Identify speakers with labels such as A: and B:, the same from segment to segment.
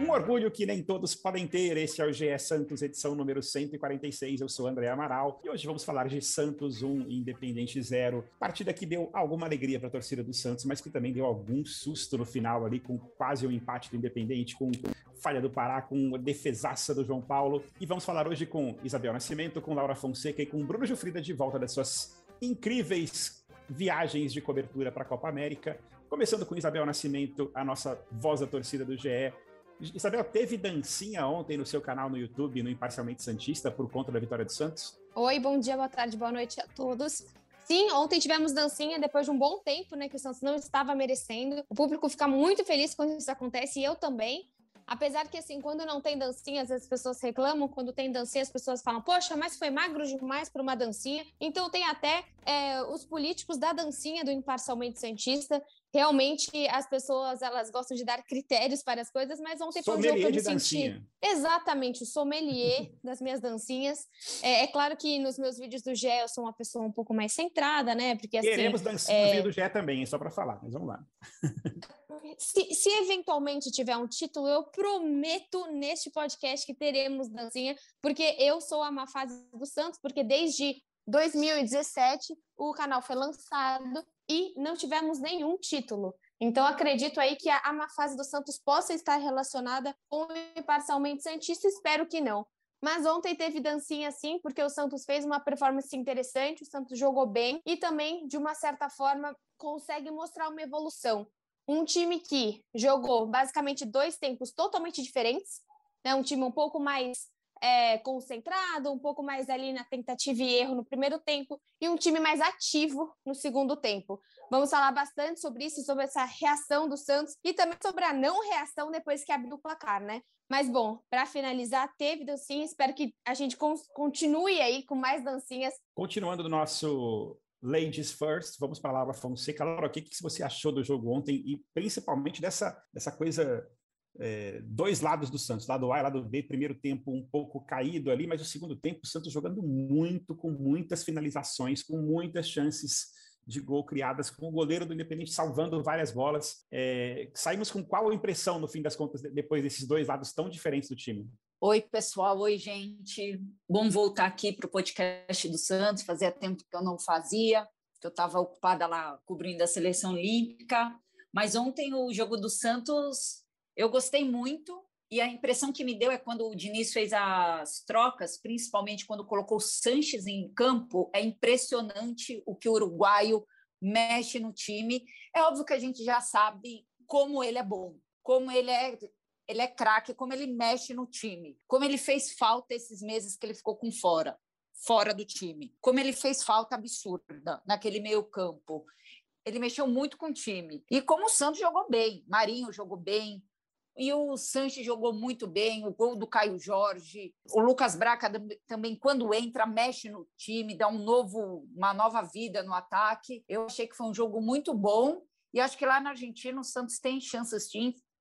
A: Um orgulho que nem todos podem ter. Este é o GE Santos, edição número 146. Eu sou André Amaral e hoje vamos falar de Santos 1, Independente 0. Partida que deu alguma alegria para a torcida do Santos, mas que também deu algum susto no final ali, com quase um empate do Independente, com falha do Pará, com defesaça do João Paulo. E vamos falar hoje com Isabel Nascimento, com Laura Fonseca e com Bruno Gilfrida de volta das suas incríveis viagens de cobertura para a Copa América. Começando com Isabel Nascimento, a nossa voz da torcida do GE. Isabel, teve dancinha ontem no seu canal no YouTube, no Imparcialmente Santista, por conta da vitória do Santos?
B: Oi, bom dia, boa tarde, boa noite a todos. Sim, ontem tivemos dancinha depois de um bom tempo, né, que o Santos não estava merecendo. O público fica muito feliz quando isso acontece e eu também. Apesar que, assim, quando não tem dancinha, as pessoas reclamam. Quando tem dancinha, as pessoas falam, poxa, mas foi magro demais para uma dancinha. Então, tem até é, os políticos da dancinha do Imparcialmente Santista. Realmente, as pessoas, elas gostam de dar critérios para as coisas, mas ontem
A: foi um jogo que eu me senti...
B: Exatamente, o sommelier das minhas dancinhas. É, é, claro que nos meus vídeos do Gé eu sou uma pessoa um pouco mais centrada, né? Porque, assim,
A: Queremos dancinha é... do Gé também, só para falar, mas vamos lá.
B: se, se eventualmente tiver um título, eu prometo neste podcast que teremos dancinha, porque eu sou a má fase do Santos, porque desde 2017 o canal foi lançado e não tivemos nenhum título. Então, acredito aí que a, a má fase do Santos possa estar relacionada com o parcialmente Santista, espero que não. Mas ontem teve dancinha sim, porque o Santos fez uma performance interessante, o Santos jogou bem e também, de uma certa forma, consegue mostrar uma evolução. Um time que jogou basicamente dois tempos totalmente diferentes, né? um time um pouco mais é, concentrado, um pouco mais ali na tentativa e erro no primeiro tempo, e um time mais ativo no segundo tempo. Vamos falar bastante sobre isso, sobre essa reação do Santos e também sobre a não reação depois que abriu o placar, né? Mas bom, para finalizar, teve dancinha, espero que a gente continue aí com mais dancinhas.
A: Continuando no nosso Ladies First, vamos para a Laura Fonseca. Laura, o que, que você achou do jogo ontem e principalmente dessa, dessa coisa, é, dois lados do Santos, lado A e lado B, primeiro tempo um pouco caído ali, mas o segundo tempo o Santos jogando muito, com muitas finalizações, com muitas chances de gol criadas, com o goleiro do Independente salvando várias bolas. É, saímos com qual impressão, no fim das contas, depois desses dois lados tão diferentes do time?
C: Oi, pessoal. Oi, gente. Bom voltar aqui para o podcast do Santos. Fazia tempo que eu não fazia, que eu estava ocupada lá cobrindo a seleção olímpica. Mas ontem o jogo do Santos eu gostei muito. E a impressão que me deu é quando o Diniz fez as trocas, principalmente quando colocou o Sanches em campo, é impressionante o que o uruguaio mexe no time. É óbvio que a gente já sabe como ele é bom, como ele é ele é craque, como ele mexe no time, como ele fez falta esses meses que ele ficou com fora, fora do time, como ele fez falta absurda naquele meio campo. Ele mexeu muito com o time. E como o Santos jogou bem, Marinho jogou bem, e o Sanches jogou muito bem, o gol do Caio Jorge, o Lucas Braca também, quando entra, mexe no time, dá um novo, uma nova vida no ataque. Eu achei que foi um jogo muito bom e acho que lá na Argentina o Santos tem chances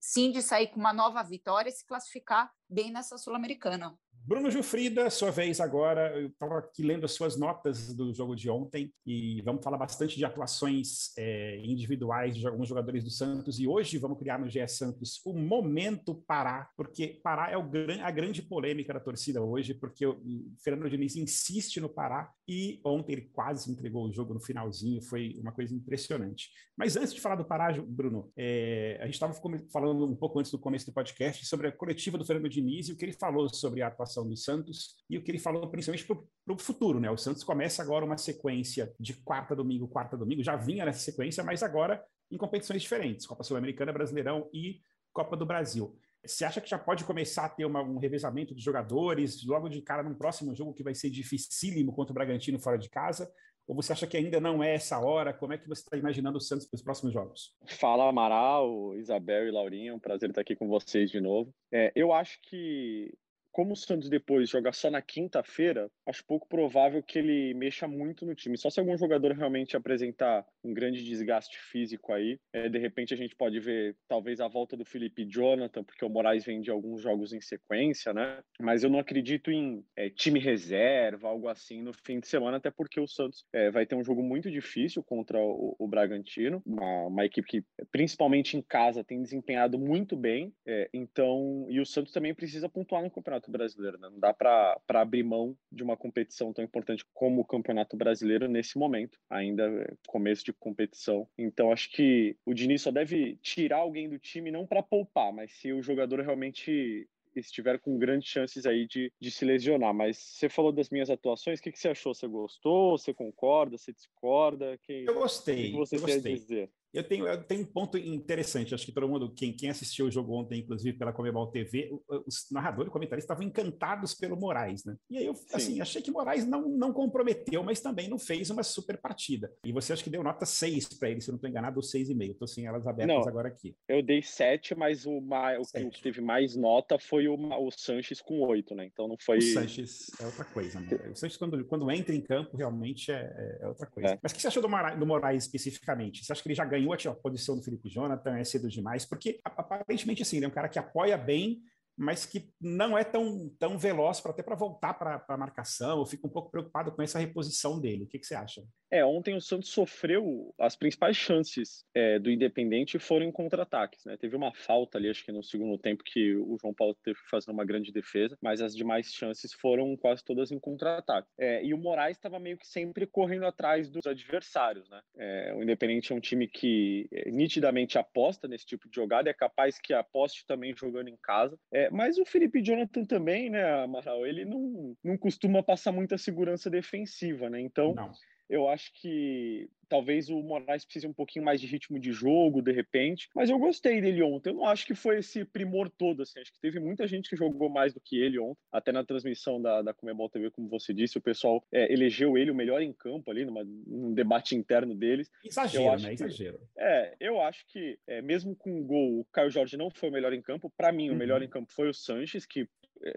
C: sim de sair com uma nova vitória e se classificar bem nessa Sul-Americana.
A: Bruno Gilfrida, sua vez agora. Eu estava aqui lendo as suas notas do jogo de ontem e vamos falar bastante de atuações é, individuais de alguns jogadores do Santos. E hoje vamos criar no GE Santos o momento Pará, porque Pará é o, a grande polêmica da torcida hoje, porque o Fernando Diniz insiste no Pará e ontem ele quase entregou o jogo no finalzinho. Foi uma coisa impressionante. Mas antes de falar do Pará, Bruno, é, a gente estava falando um pouco antes do começo do podcast sobre a coletiva do Fernando Diniz e o que ele falou sobre a atuação do Santos e o que ele falou principalmente para o futuro, né? O Santos começa agora uma sequência de quarta domingo, quarta domingo, já vinha nessa sequência, mas agora em competições diferentes, Copa Sul-Americana, Brasileirão e Copa do Brasil. Você acha que já pode começar a ter uma, um revezamento de jogadores logo de cara num próximo jogo que vai ser dificílimo contra o Bragantino fora de casa? Ou você acha que ainda não é essa hora? Como é que você está imaginando o Santos para os próximos jogos?
D: Fala, Amaral, Isabel e Laurinha. Um prazer estar aqui com vocês de novo. É, eu acho que como o Santos depois joga só na quinta-feira, acho pouco provável que ele mexa muito no time. Só se algum jogador realmente apresentar um grande desgaste físico aí, é, de repente a gente pode ver talvez a volta do Felipe Jonathan, porque o Moraes vem de alguns jogos em sequência, né? Mas eu não acredito em é, time reserva, algo assim no fim de semana, até porque o Santos é, vai ter um jogo muito difícil contra o, o Bragantino, uma, uma, equipe que, principalmente em casa, tem desempenhado muito bem. É, então, e o Santos também precisa pontuar no Campeonato Brasileiro, né? Não dá para abrir mão de uma competição tão importante como o Campeonato Brasileiro nesse momento, ainda é, começo de competição. Então, acho que o Diniz só deve tirar alguém do time não para poupar, mas se o jogador realmente estiver com grandes chances aí de, de se lesionar. Mas você falou das minhas atuações, o que, que você achou? Você gostou? Você concorda? Você discorda?
A: Que, eu gostei. O que você
D: eu
A: gostei.
D: dizer?
A: Eu tenho, eu tenho um ponto interessante, acho que todo mundo, quem, quem assistiu o jogo ontem, inclusive pela Comebol TV, os narradores e comentaristas estavam encantados pelo Moraes, né? E aí eu, Sim. assim, achei que Moraes não, não comprometeu, mas também não fez uma super partida. E você acha que deu nota 6 para ele, se eu não estou enganado, ou 6,5. Estou sem elas abertas não, agora aqui.
D: Eu dei 7, mas o, o que teve mais nota foi o, o Sanches com 8, né? Então não foi. O
A: Sanches é outra coisa, né? O Sanches, quando, quando entra em campo, realmente é, é outra coisa. É. Mas o que você achou do Moraes, do Moraes especificamente? Você acha que ele já ganhou a posição do Felipe Jonathan, é cedo demais, porque aparentemente assim, ele é um cara que apoia bem, mas que não é tão, tão veloz para até para voltar para a marcação. Eu fico um pouco preocupado com essa reposição dele. O que, que você acha?
D: É, ontem o Santos sofreu as principais chances é, do Independente foram em contra-ataques, né? Teve uma falta ali, acho que no segundo tempo, que o João Paulo teve que fazer uma grande defesa, mas as demais chances foram quase todas em contra-ataque. É, e o Moraes estava meio que sempre correndo atrás dos adversários, né? É, o Independente é um time que é, nitidamente aposta nesse tipo de jogada, é capaz que aposte também jogando em casa. É, mas o Felipe Jonathan também, né, Amaral, ele não, não costuma passar muita segurança defensiva, né? Então. Não eu acho que talvez o Moraes precise um pouquinho mais de ritmo de jogo, de repente. Mas eu gostei dele ontem. Eu não acho que foi esse primor todo, assim. Acho que teve muita gente que jogou mais do que ele ontem. Até na transmissão da, da Comebol TV, como você disse, o pessoal é, elegeu ele o melhor em campo ali, numa, num debate interno deles.
A: Exagero, né? Que, Exagero.
D: É, eu acho que, é, mesmo com o gol, o Caio Jorge não foi o melhor em campo. Para mim, uhum. o melhor em campo foi o Sanches, que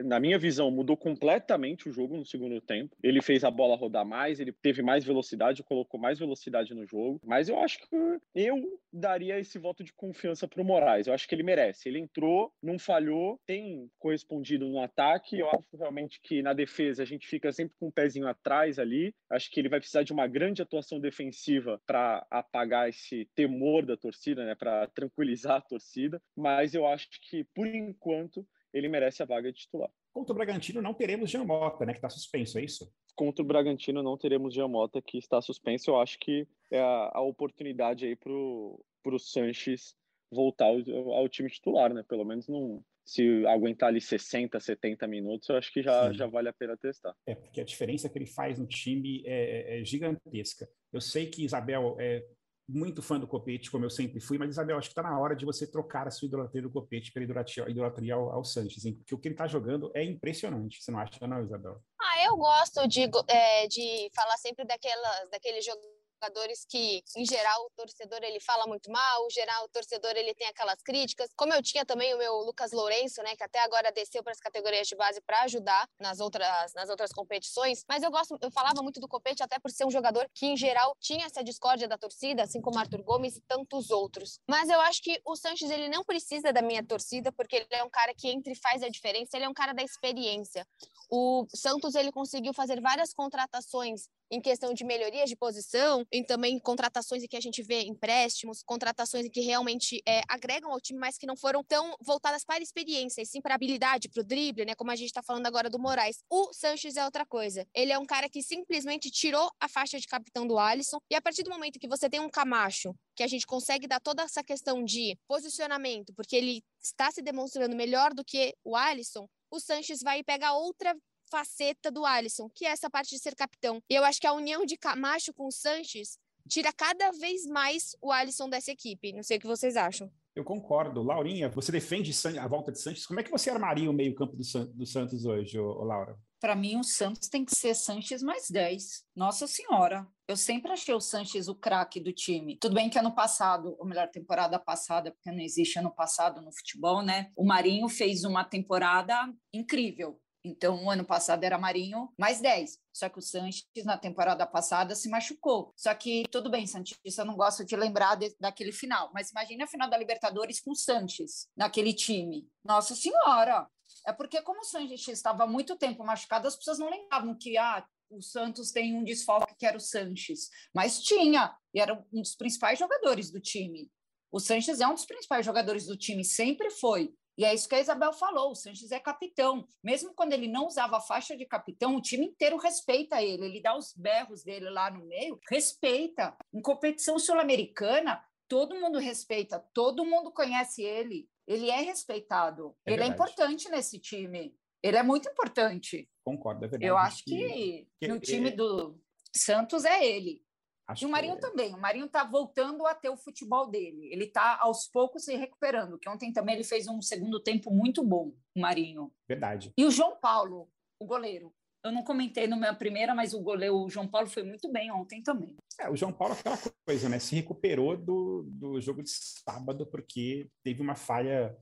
D: na minha visão, mudou completamente o jogo no segundo tempo. Ele fez a bola rodar mais, ele teve mais velocidade, colocou mais velocidade no jogo. Mas eu acho que eu daria esse voto de confiança para o Moraes. Eu acho que ele merece. Ele entrou, não falhou, tem correspondido no ataque. Eu acho realmente que na defesa a gente fica sempre com um pezinho atrás ali. Acho que ele vai precisar de uma grande atuação defensiva para apagar esse temor da torcida, né? Para tranquilizar a torcida. Mas eu acho que por enquanto ele merece a vaga de titular.
A: Contra o Bragantino não teremos Jean Mota, né, que está suspenso, é isso?
D: Contra o Bragantino não teremos Jean Mota, que está suspenso. Eu acho que é a, a oportunidade aí para o Sanches voltar ao, ao, time titular, né? Pelo menos não, se aguentar ali 60, 70 minutos, eu acho que já, já vale a pena testar.
A: É, porque a diferença que ele faz no time é, é, é gigantesca. Eu sei que Isabel é, muito fã do Copete, como eu sempre fui, mas Isabel, acho que está na hora de você trocar a sua idolatria do Copete pela idolatria, idolatria ao, ao Sanches, hein? porque o que ele está jogando é impressionante, você não acha, não, Isabel?
B: Ah, eu gosto de, é, de falar sempre daquelas, daqueles jogos jogadores que, em geral, o torcedor ele fala muito mal, em geral, o torcedor ele tem aquelas críticas. Como eu tinha também o meu Lucas Lourenço, né, que até agora desceu para as categorias de base para ajudar nas outras, nas outras competições. Mas eu gosto, eu falava muito do Copete até por ser um jogador que, em geral, tinha essa discórdia da torcida, assim como Arthur Gomes e tantos outros. Mas eu acho que o Sanches ele não precisa da minha torcida, porque ele é um cara que entra e faz a diferença, ele é um cara da experiência. O Santos ele conseguiu fazer várias contratações em questão de melhorias de posição, em também contratações em que a gente vê empréstimos, contratações em que realmente é, agregam ao time, mas que não foram tão voltadas para a experiência, e sim para a habilidade, para o drible, né? Como a gente está falando agora do Moraes. O Sanches é outra coisa. Ele é um cara que simplesmente tirou a faixa de capitão do Alisson, e a partir do momento que você tem um Camacho, que a gente consegue dar toda essa questão de posicionamento, porque ele está se demonstrando melhor do que o Alisson, o Sanches vai pegar outra faceta do Alisson, que é essa parte de ser capitão. E eu acho que a união de Camacho com o Sanches tira cada vez mais o Alisson dessa equipe. Não sei o que vocês acham.
A: Eu concordo. Laurinha, você defende a volta de Sanches. Como é que você armaria o meio-campo do, Santos hoje, Laura?
C: Para mim, o Santos tem que ser Sanches mais 10. Nossa Senhora. Eu sempre achei o Sanches o craque do time. Tudo bem que ano passado, ou melhor, temporada passada, porque não existe ano passado no futebol, né? O Marinho fez uma temporada incrível Então, o ano passado era Marinho mais 10. Só que o Sanches, na temporada passada, se machucou. Só que, tudo bem, Santista não gosta de lembrar de, daquele final. Mas imagine a final da Libertadores com o Sanches naquele time. Nossa Senhora! É porque, como o Sanches estava muito tempo machucado, as pessoas não lembravam que ah, o Santos tem um desfalque que era o Sanches. Mas tinha, e era um dos principais jogadores do time. O Sanches é um dos principais jogadores do time, sempre foi. E é isso que a Isabel falou: o Sanches é capitão. Mesmo quando ele não usava a faixa de capitão, o time inteiro respeita ele. Ele dá os berros dele lá no meio, respeita. Em competição sul-americana, todo mundo respeita, todo mundo conhece ele. Ele é respeitado. É ele é verdade. é importante nesse time. Ele é muito importante.
A: Concordo, é verdade.
C: Eu acho que, que no time do Santos é ele. Acho e o Marinho que... também. O Marinho está voltando a ter o futebol dele. Ele está aos poucos se recuperando. Que ontem também ele fez um segundo tempo muito bom, o Marinho.
A: Verdade.
C: E o João Paulo, o goleiro. Eu não comentei na minha primeira, mas o goleiro o João Paulo foi muito bem ontem também.
A: É, o João Paulo aquela coisa, né? Se recuperou do, do jogo de sábado porque teve uma falha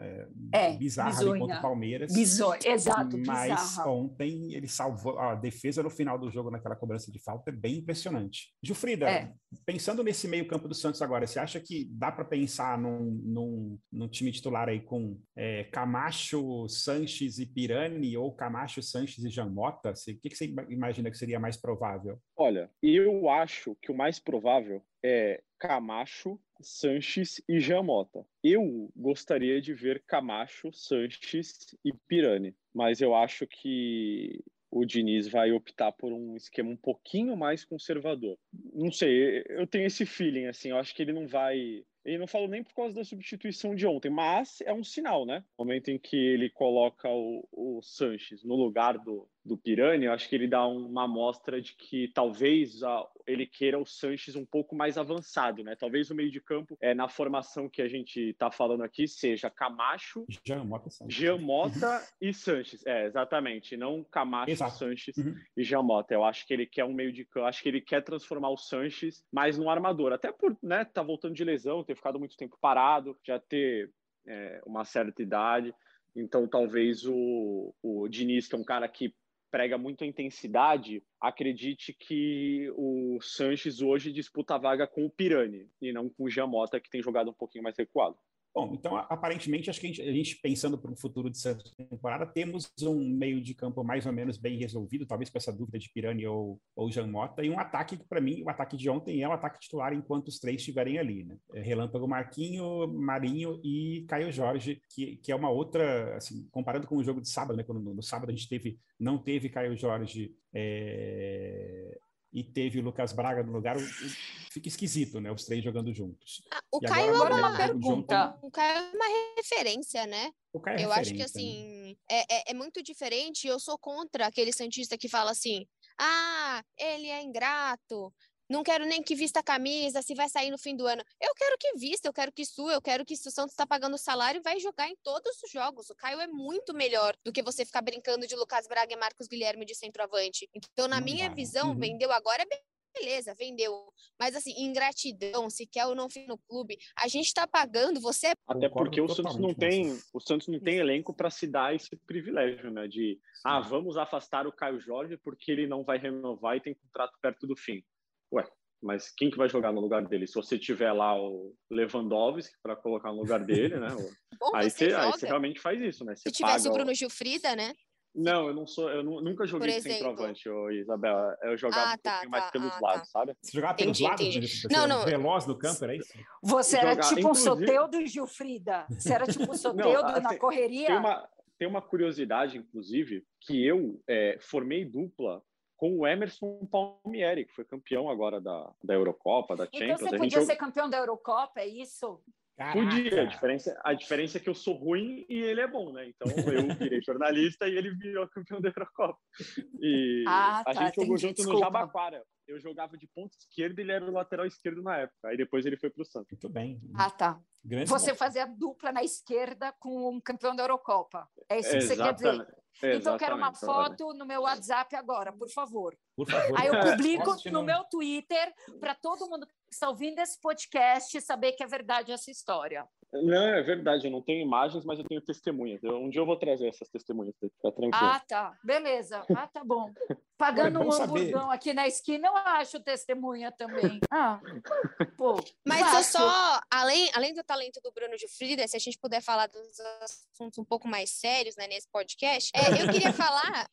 A: é, é, bizarra bizonha. contra o Palmeiras.
C: Bizonha, exato,
A: Mas
C: bizarra.
A: ontem ele salvou a defesa no final do jogo naquela cobrança de falta é bem impressionante. Gilfrida, é. pensando nesse meio campo do Santos agora, você acha que dá para pensar num, num, num, time titular aí com é, Camacho, Sanches e Pirani ou Camacho, Sanches e Jamota? O que, que você imagina que seria mais provável?
D: Olha, eu acho que o mais provável é Camacho, Sanches e Jamota. Eu gostaria de ver Camacho, Sanches e Pirani, mas eu acho que o Diniz vai optar por um esquema um pouquinho mais conservador. Não sei, eu tenho esse feeling assim, eu acho que ele não vai e não falo nem por causa da substituição de ontem, mas é um sinal, né? No momento em que ele coloca o, o Sanches no lugar do, do Pirani, eu acho que ele dá uma amostra de que talvez a, ele queira o Sanches um pouco mais avançado, né? Talvez o meio de campo, é, na formação que a gente está falando aqui, seja Camacho,
A: Giamota,
D: Giamota e Sanches. É, exatamente. Não Camacho, Exato. Sanches uhum. e Giamota. Eu acho que ele quer um meio de campo, acho que ele quer transformar o Sanches mais no armador. Até por, né, tá voltando de lesão, ter ficado muito tempo parado, já ter é, uma certa idade. Então, talvez o, o Diniz, que é um cara que prega muito a intensidade, acredite que o Sanches hoje disputa a vaga com o Pirani e não com o Jamota, que tem jogado um pouquinho mais recuado.
A: Bom, então aparentemente acho que a gente, a gente pensando para o futuro de Santos temporada, temos um meio de campo mais ou menos bem resolvido, talvez com essa dúvida de Pirani ou, ou Jean Mota, e um ataque que para mim, o ataque de ontem é o ataque titular enquanto os três estiverem ali, né? É Relâmpago Marquinho, Marinho e Caio Jorge, que, que é uma outra, assim, comparando com o jogo de sábado, né? Quando no, no sábado a gente teve, não teve Caio Jorge é, e teve o Lucas Braga no lugar, fica esquisito, né? Os três jogando juntos.
B: Ah, o e Caio agora, é uma pergunta. O Caio é uma referência, né?
A: O Caio é
B: eu acho que assim né? é, é, é, muito diferente. Eu sou contra aquele santista que fala assim: ah, ele é ingrato, não quero nem que vista a camisa, se vai sair no fim do ano. Eu quero que vista, eu quero que sua, eu quero que se o Santos está pagando salário, vai jogar em todos os jogos. O Caio é muito melhor do que você ficar brincando de Lucas Braga e Marcos Guilherme de centroavante. Então, na não minha visão, uhum. vendeu agora é beleza, vendeu. Mas assim, ingratidão, se quer ou não vir no clube, a gente está pagando, você é
D: Até porque o Santos não tem, o Santos não tem elenco para se dar esse privilégio, né, de ah, vamos afastar o Caio Jorge porque ele não vai renovar e tem contrato perto do fim ué, mas quem que vai jogar no lugar dele? Se você tiver lá o Lewandowski para colocar no lugar dele, né?
B: Bom,
D: aí,
B: você,
D: aí você realmente faz isso, né?
B: Você Se tivesse o Bruno Gilfrida, né?
D: Não, eu não sou, eu nunca joguei de centroavante, ô, Isabela. Eu jogava ah, tá, um pouquinho tá, mais pelos ah, lados, tá. sabe?
A: Você jogava pelos entendi, lados? Entendi.
B: Não, não.
A: Veloz no campo, era isso?
C: Você era Jogar, tipo inclusive... um Soteudo Gilfrida. Você era tipo um Soteudo na correria.
D: Tem uma, tem uma curiosidade, inclusive, que eu é, formei dupla com o Emerson Palmieri, que foi campeão agora da, da Eurocopa, da então Champions.
C: Então você podia ser campeão da Eurocopa, é isso?
D: Caraca. Podia. A diferença, a diferença é que eu sou ruim e ele é bom, né? Então eu virei jornalista e ele virou campeão da Eurocopa. E ah, a tá, gente jogou junto desculpa. no Jabaquara. Eu jogava de ponta esquerda e ele era o lateral esquerdo na época. Aí depois ele foi para o Santos.
A: Muito bem.
C: Ah, tá. Grande você fazia dupla na esquerda com um campeão da Eurocopa. É isso que você quer dizer? Então, eu quero uma foto no meu WhatsApp agora, por favor.
A: Por favor.
C: Aí eu publico no meu Twitter para todo mundo que está ouvindo esse podcast saber que é verdade essa história.
D: Não, é verdade, eu não tenho imagens, mas eu tenho testemunhas. Eu, um dia eu vou trazer essas testemunhas, fica tranquilo.
C: Ah, tá. Beleza. Ah, tá bom. Pagando é um hamburgão aqui na esquina, eu acho testemunha também. Ah,
B: pô. Mas eu só, além, além do talento do Bruno de Frida, se a gente puder falar dos assuntos um pouco mais sérios né, nesse podcast, é, eu queria falar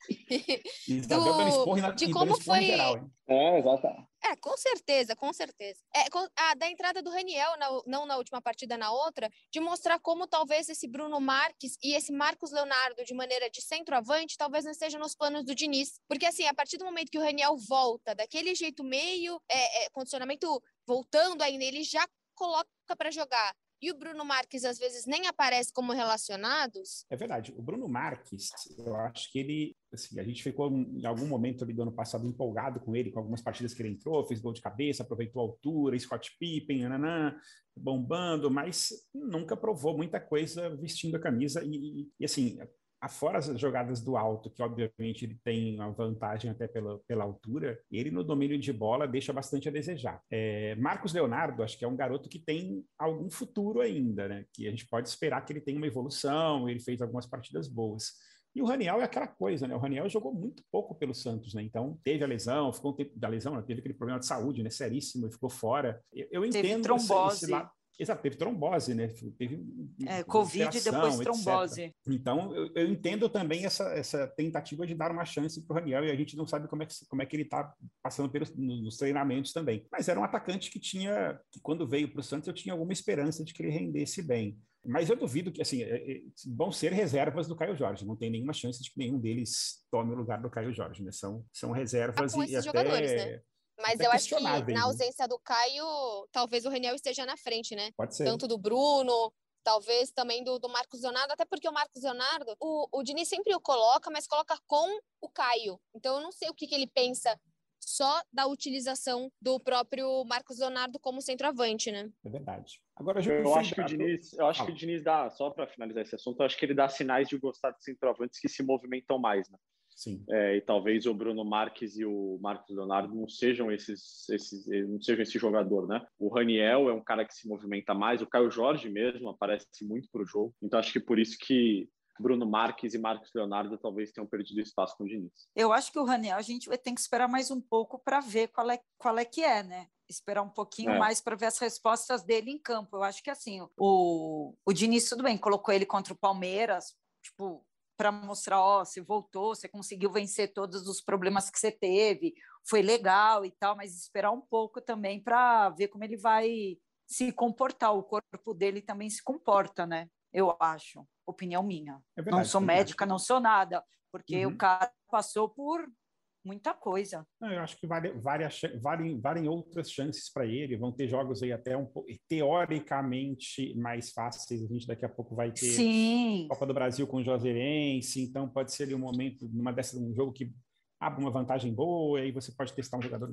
B: do, de como foi. Geral,
D: é, exato.
B: É, com certeza, com certeza. É, com, a, da entrada do Raniel, na, não na última partida, na outra, de mostrar como talvez esse Bruno Marques e esse Marcos Leonardo, de maneira de centroavante, talvez não esteja nos planos do Diniz. Porque, assim, a partir do momento que o Raniel volta daquele jeito meio, é, é, condicionamento voltando ainda, ele já coloca para jogar e o Bruno Marques às vezes nem aparece como relacionados.
A: É verdade. O Bruno Marques, eu acho que ele, assim, a gente ficou em algum momento ali do ano passado empolgado com ele, com algumas partidas que ele entrou, fez gol de cabeça, aproveitou a altura, Scott Pippen, nananã, bombando, mas nunca provou muita coisa vestindo a camisa e, e assim, afora as jogadas do alto, que obviamente ele tem uma vantagem até pela, pela altura, ele no domínio de bola deixa bastante a desejar. É, Marcos Leonardo, acho que é um garoto que tem algum futuro ainda, né? Que a gente pode esperar que ele tenha uma evolução, ele fez algumas partidas boas. E o Raniel é aquela coisa, né? O Raniel jogou muito pouco pelo Santos, né? Então, teve a lesão, ficou um tempo da lesão, né? teve aquele problema de saúde, né? Seríssimo, e ficou fora. Eu, eu entendo
C: trombose. Esse, esse lado
A: Exato, teve trombose, né? Teve
C: é, Covid e depois trombose.
A: Etc. Então, eu, eu, entendo também essa, essa tentativa de dar uma chance para o Raniel e a gente não sabe como é que, como é que ele está passando pelos, nos treinamentos também. Mas era um atacante que tinha, que quando veio para o Santos, eu tinha alguma esperança de que ele rendesse bem. Mas eu duvido que, assim, é, é, vão ser reservas do Caio Jorge. Não tem nenhuma chance de que nenhum deles tome o lugar do Caio Jorge, né? São, são reservas
B: ah, e até... Né? Mas eu acho que na né? ausência do Caio, talvez o Reniel esteja na frente, né?
A: Pode ser.
B: Tanto do Bruno, talvez também do, do Marcos Leonardo, até porque o Marcos Leonardo, o, o Diniz sempre o coloca, mas coloca com o Caio. Então eu não sei o que, que ele pensa só da utilização do próprio Marcos Leonardo como centroavante, né?
A: É verdade. Agora
D: eu, eu acho que o Diniz, eu acho ah. que o Diniz dá, só para finalizar esse assunto, eu acho que ele dá sinais de gostar de centroavantes que se movimentam mais, né?
A: Sim.
D: É, e talvez o Bruno Marques e o Marcos Leonardo não sejam esses, esses, não sejam esse jogador, né? O Raniel é um cara que se movimenta mais, o Caio Jorge mesmo aparece muito para o jogo. Então acho que por isso que Bruno Marques e Marcos Leonardo talvez tenham perdido espaço com o Diniz.
C: Eu acho que o Raniel a gente vai ter que esperar mais um pouco para ver qual é, qual é que é, né? Esperar um pouquinho é. mais para ver as respostas dele em campo. Eu acho que assim, o, o Diniz, tudo bem, colocou ele contra o Palmeiras, tipo, para mostrar, ó, você voltou, você conseguiu vencer todos os problemas que você teve, foi legal e tal, mas esperar um pouco também para ver como ele vai se comportar, o corpo dele também se comporta, né? Eu acho, opinião minha. É verdade, não sou é médica, não sou nada, porque uhum. o cara passou por muita coisa.
A: Não, eu acho que vale, várias, valem, valem outras chances para ele. Vão ter jogos aí até um pouco, teoricamente mais fáceis. A gente daqui a pouco vai ter
C: Sim.
A: Copa do Brasil com o Joserense, então pode ser ali um momento, numa dessas, um jogo que abre uma vantagem boa, e aí você pode testar um jogador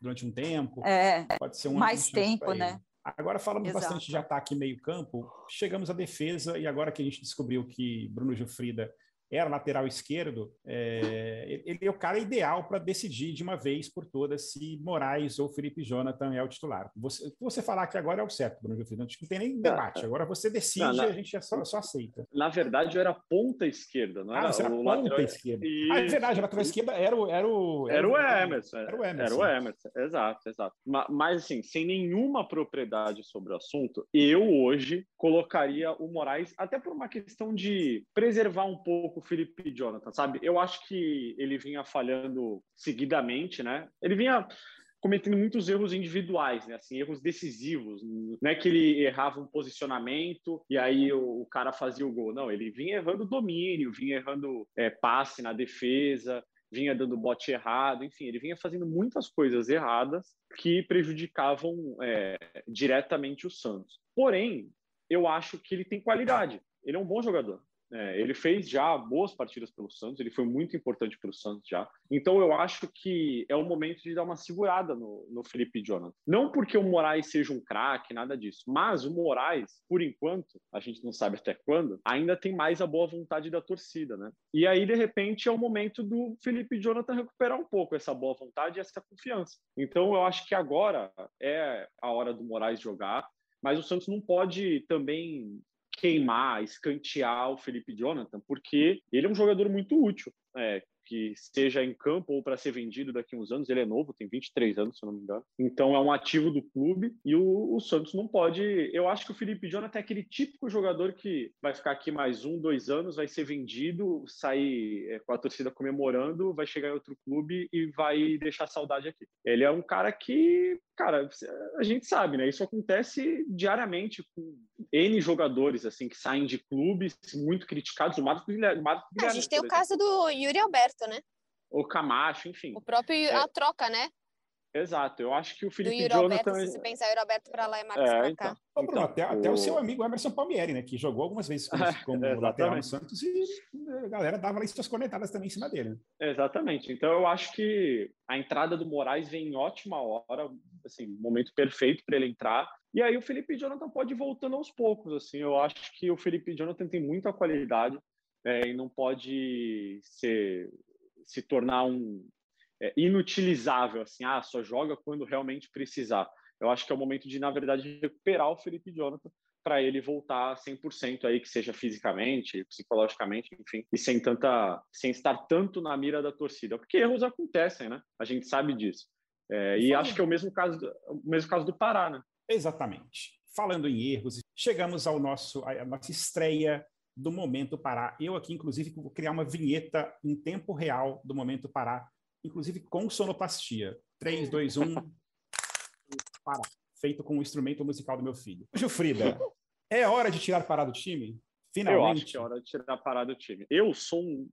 A: durante um tempo.
C: É,
A: pode ser um
C: mais tempo, né?
A: Agora falamos Exato. bastante de ataque e meio campo, chegamos à defesa e agora que a gente descobriu que Bruno Gilfrida era lateral esquerdo, é, ele é o cara ideal para decidir de uma vez por todas se Moraes ou Felipe Jonathan é o titular. Você, você falar que agora é o certo, Bruno Gilfrida, não tem nem debate. Agora você decide não, e a gente só, só, aceita.
D: Na verdade, eu era ponta esquerda, não era, ah,
A: era o ponta lateral... esquerda. Ah, é verdade, a lateral esquerda era o... Era o,
D: era, era o Emerson. Era o Emerson. Era o Emerson, exato, exato. Mas, assim, sem nenhuma propriedade sobre o assunto, eu hoje colocaria o Moraes, até por uma questão de preservar um pouco o Felipe Jonathan, sabe? Eu acho que ele vinha falhando seguidamente, né? Ele vinha cometendo muitos erros individuais, né? Assim, erros decisivos. Não é que ele errava um posicionamento e aí o, o cara fazia o gol. Não, ele vinha errando domínio, vinha errando é, passe na defesa, vinha dando bote errado, enfim, ele vinha fazendo muitas coisas erradas que prejudicavam é, diretamente o Santos. Porém, eu acho que ele tem qualidade. Ele é um bom jogador. É, ele fez já boas partidas pelo Santos, ele foi muito importante para o Santos já. Então eu acho que é o momento de dar uma segurada no, no Felipe Jonathan. Não porque o Moraes seja um craque, nada disso, mas o Moraes, por enquanto, a gente não sabe até quando, ainda tem mais a boa vontade da torcida, né? E aí, de repente, é o momento do Felipe Jonathan recuperar um pouco essa boa vontade e essa confiança. Então eu acho que agora é a hora do Moraes jogar mas o Santos não pode também queimar, escantear o Felipe Jonathan, porque ele é um jogador muito útil. É, que seja em campo ou para ser vendido daqui a uns anos. Ele é novo, tem 23 anos, se eu não me engano. Então é um ativo do clube e o, o Santos não pode. Eu acho que o Felipe Jonathan é aquele típico jogador que vai ficar aqui mais um, dois anos, vai ser vendido, sair é, com a torcida comemorando, vai chegar em outro clube e vai deixar saudade aqui. Ele é um cara que, cara, a gente sabe, né? Isso acontece diariamente com N jogadores assim que saem de clubes muito criticados. O Marcos Guilherme.
B: a gente tem o caso do Yuri Alberto né?
D: O Camacho, enfim.
B: O próprio, é. a troca, né?
D: Exato, eu acho que o Felipe
B: do
D: Jonathan...
B: Se pensar Yuri Alberto para lá e Marcos é, para cá. Então,
A: então, Bruno, até, o... até o seu amigo Emerson Palmieri, né? Que jogou algumas vezes como, como lateral no Santos e a galera dava ali suas conectadas também em cima dele. Né?
D: Exatamente. Então eu acho que a entrada do Moraes vem em ótima hora, assim, momento perfeito para ele entrar. E aí o Felipe Jonathan pode ir voltando aos poucos, assim. Eu acho que o Felipe Jonathan tem muita qualidade é, e não pode ser se tornar um é, inutilizável, assim, ah, só joga quando realmente precisar. Eu acho que é o momento de, na verdade, recuperar o Felipe Jonathan para ele voltar 100% aí, que seja fisicamente, psicologicamente, enfim, e sem tanta, sem estar tanto na mira da torcida, porque erros acontecem, né? A gente sabe disso. É, e acho que é o mesmo caso, o mesmo caso do Pará, né?
A: Exatamente. Falando em erros, chegamos ao nosso a nossa estreia do Momento Pará. Eu aqui, inclusive, vou criar uma vinheta em tempo real do Momento Pará, inclusive com sonoplastia. 3, 2, 1, Pará. Feito com o instrumento musical do meu filho. Gilfrida, é hora de tirar Pará do time? Finalmente.
D: Eu acho que é hora de tirar Pará do time. Eu sou um,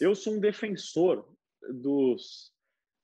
D: eu sou um defensor dos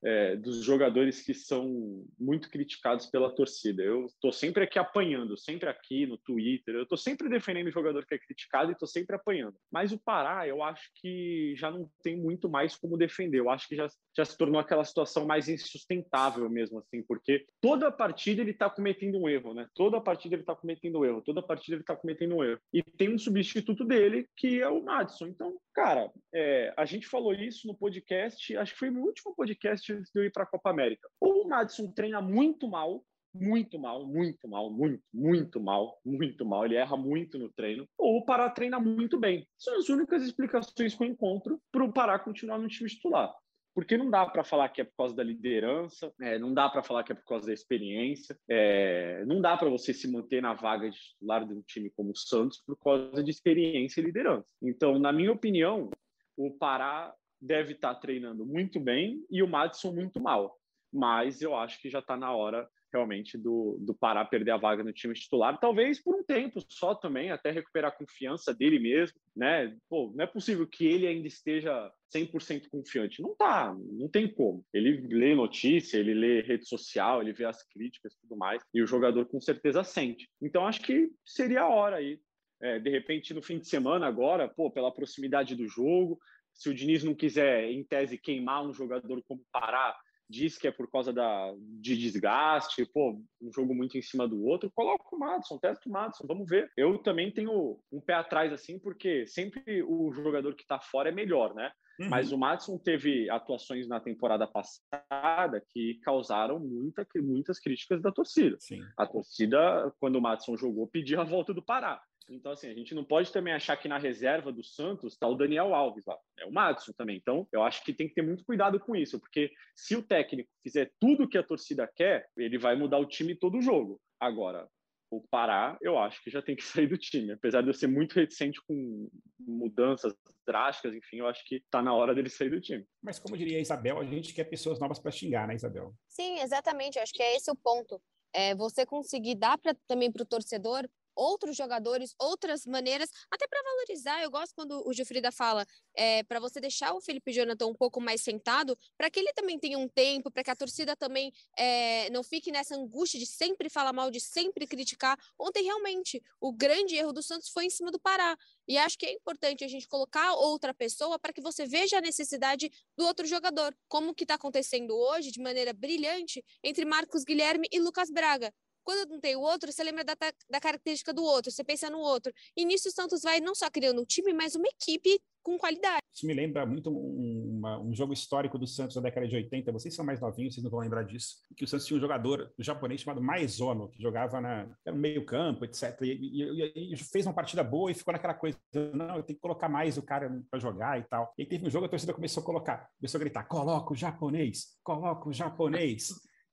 D: é, dos jogadores que são muito criticados pela torcida. Eu estou sempre aqui apanhando, sempre aqui no Twitter, eu estou sempre defendendo o jogador que é criticado e estou sempre apanhando. Mas o Pará, eu acho que já não tem muito mais como defender. Eu acho que já, já se tornou aquela situação mais insustentável mesmo, assim, porque toda partida ele está cometendo um erro, né? Toda partida ele está cometendo um erro, toda partida ele está cometendo um erro. E tem um substituto dele que é o Madison. Então, cara, é, a gente falou isso no podcast, acho que foi no último podcast antes de eu ir para a Copa América. Ou o Madison treina muito mal, muito mal, muito mal, muito, muito mal, muito mal. Ele erra muito no treino. Ou o Pará treina muito bem. São as únicas explicações que eu encontro para o Pará continuar no time titular. Porque não dá para falar que é por causa da liderança, é, não dá para falar que é por causa da experiência, é, não dá para você se manter na vaga de titular de um time como o Santos por causa de experiência e liderança. Então, na minha opinião, o Pará deve estar tá treinando muito bem e o Madison muito mal. Mas eu acho que já está na hora realmente do, do Pará perder a vaga no time titular, talvez por um tempo só também, até recuperar a confiança dele mesmo, né? Pô, não é possível que ele ainda esteja 100% confiante. Não tá, não tem como. Ele lê notícia, ele lê rede social, ele vê as críticas e tudo mais, e o jogador com certeza sente. Então acho que seria a hora aí. É, de repente, no fim de semana agora, pô, pela proximidade do jogo, se o Diniz não quiser, em tese, queimar um jogador como Pará, diz que é por causa da, de desgaste, pô, um jogo muito em cima do outro, coloca o Madison, testa o Madison, vamos ver. Eu também tenho um pé atrás, assim, porque sempre o jogador que está fora é melhor, né? Uhum. Mas o Madison teve atuações na temporada passada que causaram muita, muitas críticas da torcida. Sim. A torcida, quando o Madison jogou, pedia a volta do Pará. Então, assim, a gente não pode também achar que na reserva do Santos está o Daniel Alves lá. É o Madison também. Então, eu acho que tem que ter muito cuidado com isso, porque se o técnico fizer tudo o que a torcida quer, ele vai mudar o time todo o jogo. Agora, o Pará, eu acho que já tem que sair do time. Apesar de eu ser muito reticente com mudanças drásticas, enfim, eu acho que está na hora dele sair do time.
A: Mas como diria a Isabel, a gente quer pessoas novas para xingar, né, Isabel?
B: Sim, exatamente. Eu acho que é esse o ponto. É você conseguir dar pra, também para o torcedor outros jogadores, outras maneiras, até para valorizar. Eu gosto quando o Gilfrida fala é, para você deixar o Felipe Jonathan um pouco mais sentado, para que ele também tenha um tempo, para que a torcida também é, não fique nessa angústia de sempre falar mal, de sempre criticar. Ontem, realmente, o grande erro do Santos foi em cima do Pará. E acho que é importante a gente colocar outra pessoa para que você veja a necessidade do outro jogador, como que está acontecendo hoje, de maneira brilhante, entre Marcos Guilherme e Lucas Braga Quando não tem o outro, você lembra da, da característica do outro, você pensa no outro. E nisso o Santos vai não só criando um time, mas uma equipe com qualidade.
A: Isso me lembra muito um, uma, um jogo histórico do Santos da década de 80. Vocês são mais novinhos, vocês não vão lembrar disso. Que o Santos tinha um jogador japonês chamado Maizono, que jogava na, no meio campo, etc. E, e, e, fez uma partida boa e ficou naquela coisa, não, eu tenho que colocar mais o cara para jogar e tal. E teve um jogo, a torcida começou a colocar, começou a gritar, coloca o japonês, coloca o japonês.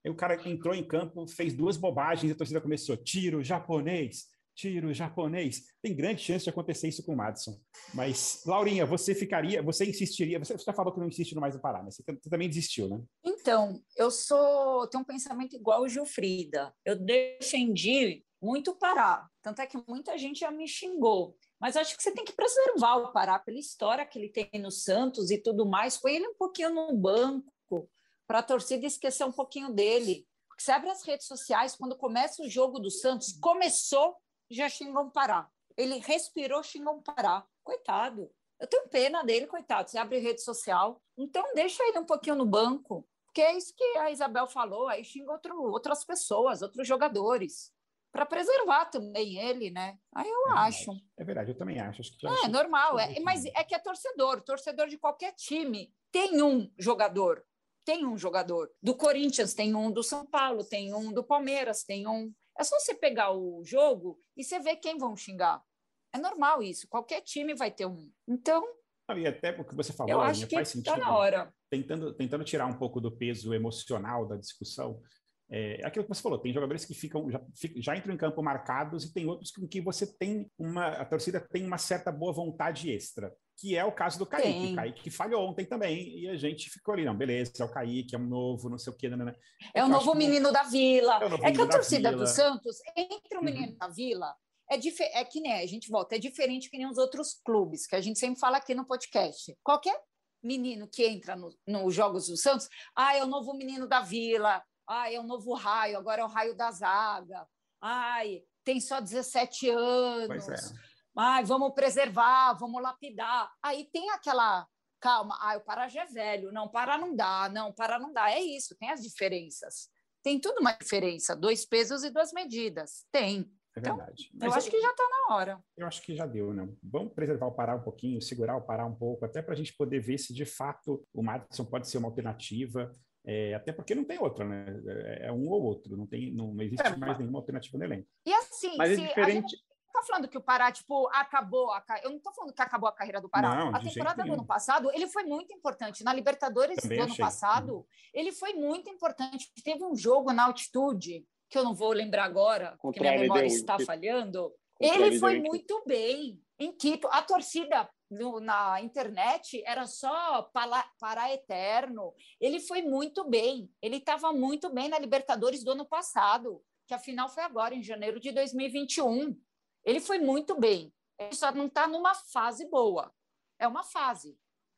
A: Aí o cara entrou em campo, fez duas bobagens e a torcida começou: tiro japonês, tiro japonês. Tem grande chance de acontecer isso com o Madison. Mas, Laurinha, você ficaria, você insistiria, você já falou que não insiste no mais no Pará, né? Você, você, também desistiu, né?
C: Então, eu sou, tenho um pensamento igual o Gilfrida. Eu defendi muito o Pará. Tanto é que muita gente já me xingou. Mas acho que você tem que preservar o Pará pela história que ele tem no Santos e tudo mais. Põe ele um pouquinho no banco, para a torcida esquecer um pouquinho dele. Porque você abre as redes sociais, quando começa o jogo do Santos, começou, já xingam parar. Ele respirou, xingam parar. Coitado. Eu tenho pena dele, coitado. Você abre rede social, então deixa ele um pouquinho no banco. Porque é isso que a Isabel falou, aí xinga outro, outras pessoas, outros jogadores para preservar também ele, né? Aí eu
A: é
C: acho.
A: É verdade, eu também acho. acho
C: é acho normal, é, mas é que é torcedor, torcedor de qualquer time tem um jogador tem um jogador. Do Corinthians tem um, do São Paulo tem um, do Palmeiras tem um. É só você pegar o jogo e você ver quem vão xingar. É normal isso. Qualquer time vai ter um. Então.
A: e até porque você falou,
C: eu acho que
A: faz
C: sentido. Tá na hora.
A: Tentando, tentando tirar um pouco do peso emocional da discussão. É, é aquilo que você falou, tem jogadores que ficam já, já entram em campo marcados e tem outros com que você tem uma a torcida tem uma certa boa vontade extra que é o caso do Kaique. Tem. Kaique falhou ontem também, e a gente ficou ali, não, beleza, é o Kaique, é um novo, não sei o quê. Né, né. né.
C: É o novo menino da Vila. É, é que a torcida do Santos, entre o uhum. menino uhum. da Vila, é, é que nem a gente volta, é diferente que nem os outros clubes, que a gente sempre fala aqui no podcast. Qualquer menino que entra nos no Jogos do Santos, ah, é o novo menino da Vila, ah, é o novo raio, agora é o raio da zaga, ai, tem só 17 anos. Pois é Ai, vamos preservar, vamos lapidar. Aí tem aquela calma, ah, o Pará já é velho, não, Pará não dá, não, Pará não dá. É isso, tem as diferenças. Tem tudo uma diferença, dois pesos e duas medidas. Tem.
A: É então, verdade.
C: Então, eu acho que já está na hora.
A: Eu acho que já deu, não. Vamos preservar o Pará um pouquinho, segurar o Pará um pouco, até para a gente poder ver se de fato o Madison pode ser uma alternativa. É, até porque não tem outra, né? É, é um ou outro, não tem, não, não existe é, mais nenhuma alternativa no elenco.
C: E assim, mas é diferente. Gente tá falando que o Pará, tipo, acabou a Eu não tô falando que acabou a carreira do Pará.
A: Não,
C: a temporada do ano passado, ele foi muito importante. Na Libertadores Também do ano achei. passado, ele foi muito importante. Teve um jogo na altitude, que eu não vou lembrar agora, porque minha memória está falhando. Ele foi muito bem em Quito. A torcida no, na internet era só Pará Eterno. Ele foi muito bem. Ele estava muito bem na Libertadores do ano passado, que a final foi agora, em janeiro de 2021. Ele foi muito bem. Ele só não está numa fase boa. É uma fase.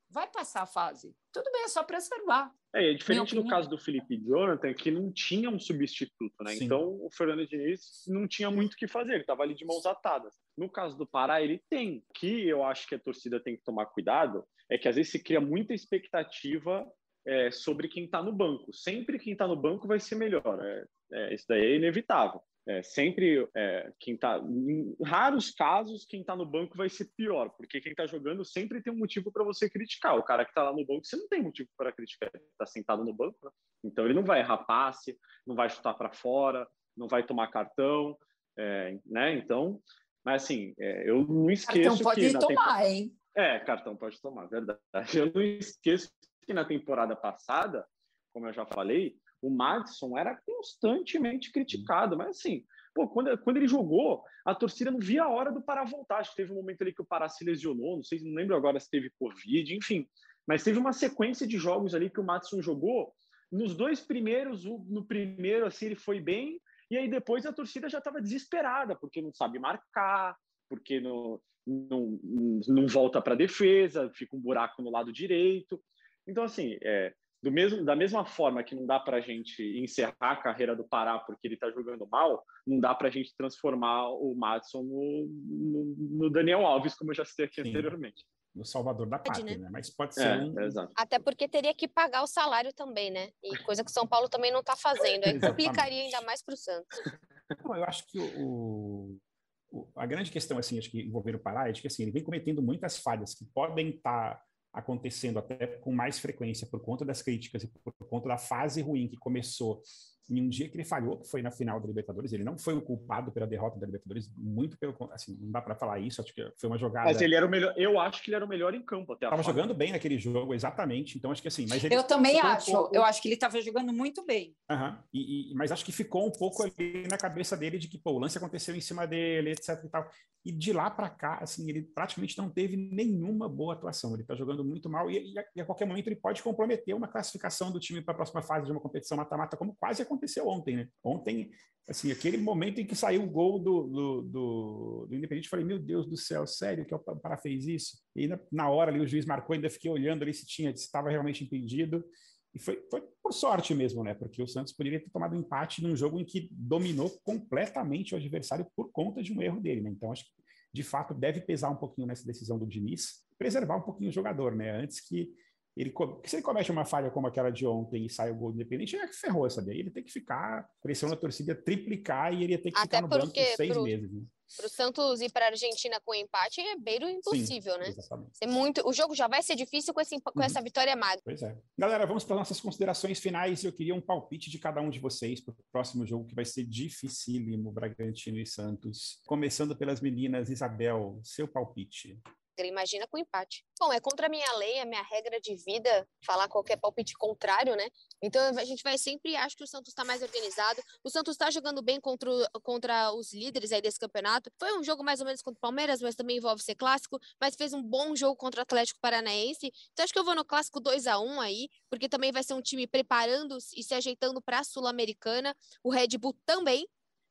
C: Vai passar a fase. Tudo bem, é só preservar.
D: É, é diferente no caso do Felipe Jonathan, que não tinha um substituto, né? Sim. Então o Fernando Diniz não tinha muito o que fazer, ele estava ali de mãos atadas. No caso do Pará, ele tem. O que eu acho que a torcida tem que tomar cuidado é que às vezes se cria muita expectativa é, sobre quem está no banco. Sempre quem está no banco vai ser melhor. É, é, isso daí é inevitável. É, sempre é, quem está em raros casos quem está no banco vai ser pior porque quem está jogando sempre tem um motivo para você criticar o cara que está lá no banco você não tem motivo para criticar está sentado no banco né? então ele não vai errar passe não vai chutar para fora não vai tomar cartão é, né então mas assim é, eu não esqueço
C: cartão pode
D: que
C: tomar temporada... hein
D: é cartão pode tomar verdade eu não esqueço que na temporada passada como eu já falei o Madison era constantemente criticado, mas assim, pô, quando, quando ele jogou, a torcida não via a hora do Pará voltar. Acho que teve um momento ali que o Pará se lesionou, não sei, não lembro agora se teve Covid, enfim. Mas teve uma sequência de jogos ali que o Madison jogou. Nos dois primeiros, no primeiro, assim, ele foi bem, e aí depois a torcida já estava desesperada, porque não sabe marcar, porque não, não, não volta para a defesa, fica um buraco no lado direito. Então, assim, é, do mesmo, da mesma forma que não dá para a gente encerrar a carreira do Pará porque ele está jogando mal, não dá para a gente transformar o Madison no, no, no, Daniel Alves, como eu já citei aqui Sim. anteriormente.
A: No salvador da pátria, né? né? Mas pode ser é, um...
B: Até porque teria que pagar o salário também, né? E coisa que o São Paulo também não está fazendo. Aí complicaria ainda mais para o Santos.
A: Não, eu acho que o, o, a grande questão, assim, acho que envolver o Pará é de que assim, ele vem cometendo muitas falhas que podem estar tá acontecendo até com mais frequência por conta das críticas e por conta da fase ruim que começou em um dia que ele falhou, que foi na final da Libertadores, ele não foi o culpado pela derrota da Libertadores, muito pelo assim, não dá para falar isso, acho que foi uma jogada.
D: Mas ele era o melhor, eu acho que ele era o melhor em campo até.
A: Tava jogando bem naquele jogo, exatamente. Então acho que assim, mas ele
C: Eu também acho. Um pouco... Eu acho que ele estava jogando muito bem.
A: Uhum. E, e, mas acho que ficou um pouco ali na cabeça dele de que pô, o lance aconteceu em cima dele, etc e tal. E de lá para cá, assim, ele praticamente não teve nenhuma boa atuação. Ele está jogando muito mal e, e, a, e, a, qualquer momento ele pode comprometer uma classificação do time para a próxima fase de uma competição mata-mata, como quase aconteceu ontem, né? Ontem, assim, aquele momento em que saiu o gol do, do, do, do Independente, falei, meu Deus do céu, sério que o Pará fez isso? E na, na hora ali o juiz marcou, ainda fiquei olhando ali se tinha, se estava realmente impedido. E foi, foi por sorte mesmo, né? Porque o Santos poderia ter tomado um empate num jogo em que dominou completamente o adversário por conta de um erro dele, né? Então, acho que, de fato, deve pesar um pouquinho nessa decisão do Diniz, preservar um pouquinho o jogador, né? Antes que ele, se ele comete uma falha como aquela de ontem e sai o gol independente, é que ferrou, sabe? Ele tem que ficar, pressão da torcida triplicar e ele ia ter que
B: Até
A: ficar no banco por seis
B: pro,
A: meses. Né?
B: Para o Santos ir para a Argentina com empate é beiro impossível,
A: Sim,
B: né?
A: Exatamente.
B: É muito, o jogo já vai ser difícil com, esse, com uhum. essa vitória magra.
A: Pois é. Galera, vamos para nossas considerações finais. Eu queria um palpite de cada um de vocês para o próximo jogo, que vai ser dificílimo, Bragantino e Santos. Começando pelas meninas, Isabel, seu palpite
B: imagina com empate. Bom, é contra a minha lei, a minha regra de vida, falar qualquer palpite contrário, né? Então a gente vai sempre, acho que o Santos está mais organizado. O Santos está jogando bem contra, contra os líderes aí desse campeonato. Foi um jogo mais ou menos contra o Palmeiras, mas também envolve ser clássico, mas fez um bom jogo contra o Atlético Paranaense. Então acho que eu vou no clássico 2 a 1 aí, porque também vai ser um time preparando e se ajeitando para a Sul-Americana. O Red Bull também,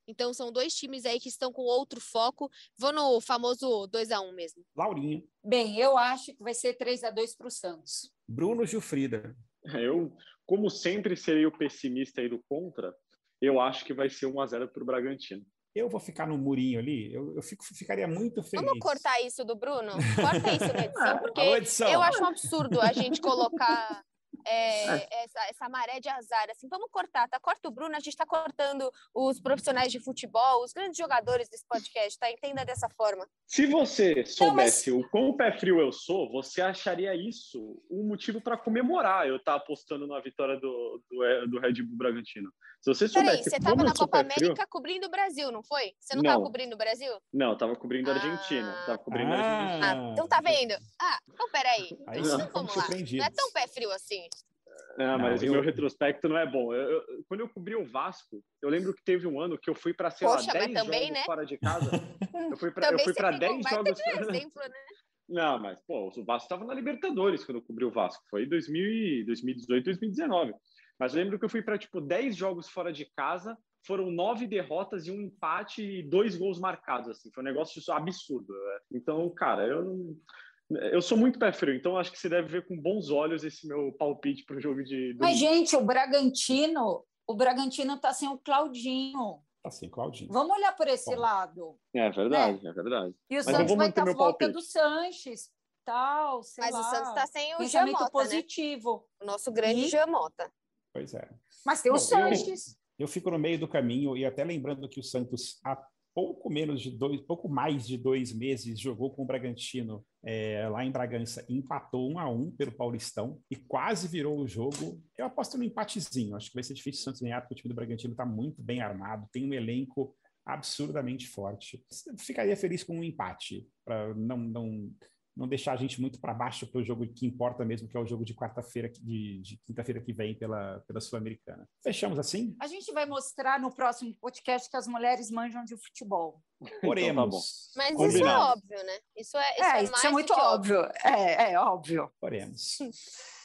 B: então são dois times aí que estão com outro foco. Vou no famoso 2 a 1 mesmo.
A: Laurinha.
C: Bem, eu acho que vai ser 3 a 2 para o Santos.
A: Bruno Gilfrida.
D: Eu, como sempre, serei o pessimista aí do contra. Eu acho que vai ser 1 a 0 para o Bragantino.
A: Eu vou ficar no murinho ali, eu, eu fico, ficaria muito feliz.
B: Vamos cortar isso do Bruno? Corta isso na edição, porque edição. eu acho um absurdo a gente colocar é, é. Essa, essa maré de azar. Assim, vamos cortar, tá? Corta o Bruno, a gente está cortando os profissionais de futebol, os grandes jogadores desse podcast, tá? Entenda dessa forma.
D: Se você soubesse Não, mas... o quão pé frio eu sou, você acharia isso um motivo para comemorar eu estar tá apostando na vitória do, do, do, Red Bull Bragantino. Se você soubesse. Peraí,
B: você estava na Copa América frio... cobrindo o Brasil, não foi? Você não estava cobrindo o Brasil?
D: Não, estava cobrindo a Argentina. Ah. Tava cobrindo ah. a Argentina.
B: Ah, então tá vendo? Ah, então peraí. Aí, então vamos lá. Não é tão pé frio assim.
D: Não, mas não, o meu retrospecto não é bom. Eu, eu, quando eu cobri o Vasco, eu lembro que teve um ano que eu fui para, sei Poxa, lá, 10 também, jogos né? fora de casa. Eu fui para 10 jogos. Exemplo, né? Não, mas, pô, o Vasco estava na Libertadores quando eu cobri o Vasco. Foi em 2018, 2019. Mas eu lembro que eu fui para, tipo, 10 jogos fora de casa, foram nove derrotas e um empate e dois gols marcados, assim. Foi um negócio absurdo. Né? Então, cara, eu não eu sou muito pé frio, então acho que você deve ver com bons olhos esse meu palpite para o jogo de.
C: Mas, gente, o Bragantino, o Bragantino está sem o Claudinho.
A: Está sem Claudinho.
C: Vamos olhar por esse Bom. lado.
D: É verdade, né? é verdade.
C: E o Mas Santos vai estar tá volta palpite. do Sanches, tal,
B: Mas
C: lá.
B: o Santos está sem o Jamota,
C: positivo.
B: Né? O nosso grande e... Jamota.
A: Pois é.
C: Mas tem Bom, o Sanches.
A: Eu, eu fico no meio do caminho e até lembrando que o Santos pouco menos de dois, pouco mais de dois meses, jogou com o Bragantino é, lá em Bragança, empatou um a um pelo Paulistão e quase virou o jogo. Eu aposto no empatezinho. Acho que vai ser difícil o Santos ganhar, porque o time do Bragantino está muito bem armado, tem um elenco absurdamente forte. Ficaria feliz com um empate, para não, não não deixar a gente muito para baixo para o jogo que importa mesmo, que é o jogo de quarta-feira, de, de quinta-feira que vem pela, pela Sul-Americana. Fechamos assim?
C: A gente vai mostrar no próximo podcast que as mulheres manjam de futebol.
A: Oremos.
B: Então, tá Mas Combinado. isso é óbvio, né? Isso é, isso é,
C: é, isso é muito óbvio. óbvio. É, é óbvio.
A: Oremos.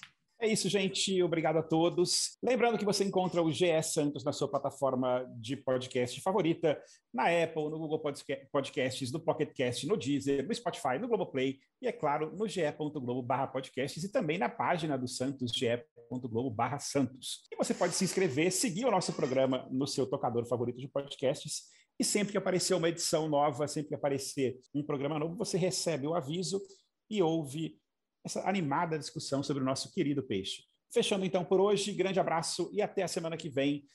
A: É isso, gente. Obrigado a todos. Lembrando que você encontra o GE Santos na sua plataforma de podcast favorita, na Apple, no Google Podcasts, no Pocket Cast, no Deezer, no Spotify, no Globoplay e, é claro, no ge.globo podcasts e também na página do Santos, ge.globo santos. E você pode se inscrever, seguir o nosso programa no seu tocador favorito de podcasts e sempre que aparecer uma edição nova, sempre que aparecer um programa novo, você recebe o aviso e ouve essa animada discussão sobre o nosso querido peixe. Fechando então por hoje, grande abraço e até a semana que vem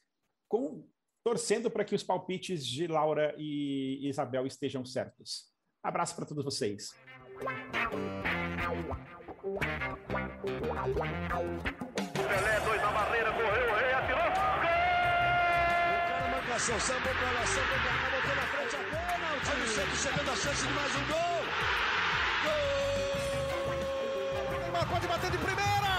A: com torcendo para que os palpites de Laura e Isabel estejam certos. Abraço para todos vocês.
E: Pelé, dois na barreira, correu, o rei atirou. Gol!
F: O cara marcação, sambou pra lá, sambou pra cá, botou na frente a bola. O time Santos chegando a chance de mais um gol. Neymar pode bater de primeira.